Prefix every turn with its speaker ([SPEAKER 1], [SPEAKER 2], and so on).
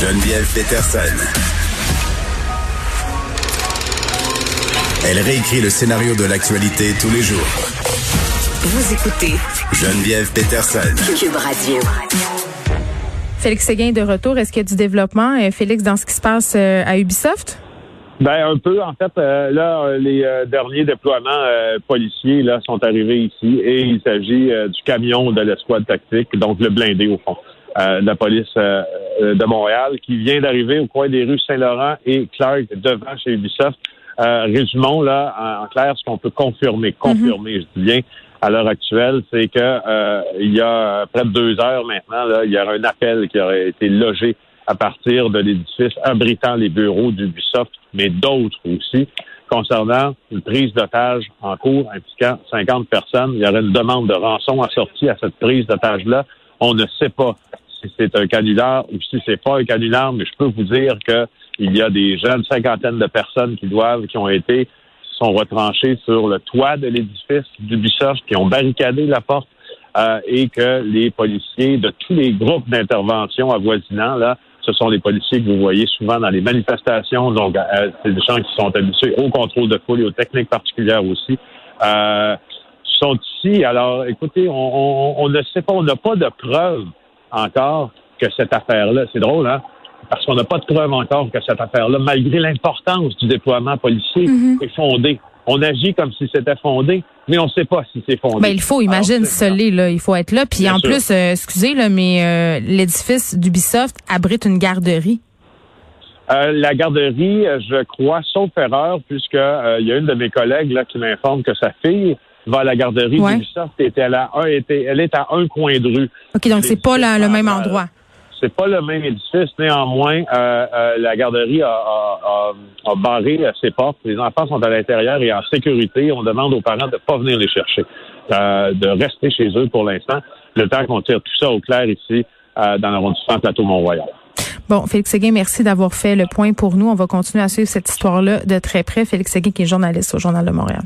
[SPEAKER 1] Geneviève Peterson. Elle réécrit le scénario de l'actualité tous les jours.
[SPEAKER 2] Vous écoutez
[SPEAKER 1] Geneviève Peterson.
[SPEAKER 2] Cube Radio.
[SPEAKER 3] Félix Séguin de retour. Est-ce qu'il y a du développement, euh, Félix, dans ce qui se passe euh, à Ubisoft?
[SPEAKER 4] Ben un peu. En fait, euh, là, les derniers déploiements policiers là sont arrivés ici et il s'agit du camion de l'escouade tactique, donc le blindé au fond de la police de Montréal, qui vient d'arriver au coin des rues Saint-Laurent et Clark devant chez Ubisoft. résumons là en, clair ce qu'on peut confirmer, confirmer, je dis bien à l'heure actuelle, c'est que euh, il y a près de deux heures maintenant, là, il y aura un appel qui aurait été logé à partir de l'édifice abritant les bureaux d'Ubisoft, mais d'autres aussi, concernant une prise d'otage en cours impliquant 50 personnes. Il y aurait une demande de rançon assortie à cette prise d'otage-là. On ne sait pas si c'est un canular ou si c'est pas un canular, mais je peux vous dire que il y a des jeunes cinquantaines de personnes qui doivent, qui ont été sont retranchés sur le toit de l'édifice d'Ubisoft, qui ont barricadé la porte euh, et que les policiers de tous les groupes d'intervention avoisinants, là, ce sont les policiers que vous voyez souvent dans les manifestations. Donc, euh, c'est des gens qui sont habitués au contrôle de foule et aux techniques particulières aussi. Euh, sont ici. Alors, écoutez, on, on ne sait pas, on n'a pas de preuves encore que cette affaire-là, c'est drôle, hein? parce qu'on n'a pas de preuve encore que cette affaire-là, malgré l'importance du déploiement policier, mhm. est fondée. On agit comme si c'était fondé, mais on ne sait pas si c'est fondé.
[SPEAKER 3] Ben, il faut, imagine, seul là, il faut être là. Puis en plus, euh, excusez, là, mais euh, l'édifice d'Ubisoft abrite une garderie.
[SPEAKER 4] Euh, la garderie, je crois, sauf erreur, puisque il y a une de mes collègues là, qui m'informe que sa fille va à la garderie et elle, elle est à un coin de rue.
[SPEAKER 3] OK, donc c'est pas le même endroit
[SPEAKER 4] c'est pas le même édifice. Néanmoins, euh, euh, la garderie a, barré ses portes. Les enfants sont à l'intérieur et en sécurité. On demande aux parents de ne pas venir les chercher, euh, de rester chez eux pour l'instant, le temps qu'on tire tout ça au clair ici dans l'arrondissement Plateau-Mont-Royal.
[SPEAKER 3] Bon, Félix Seguin, merci d'avoir fait le point pour nous. On va continuer à suivre cette histoire-là de très près. Félix Seguin, qui est journaliste au Journal de Montréal.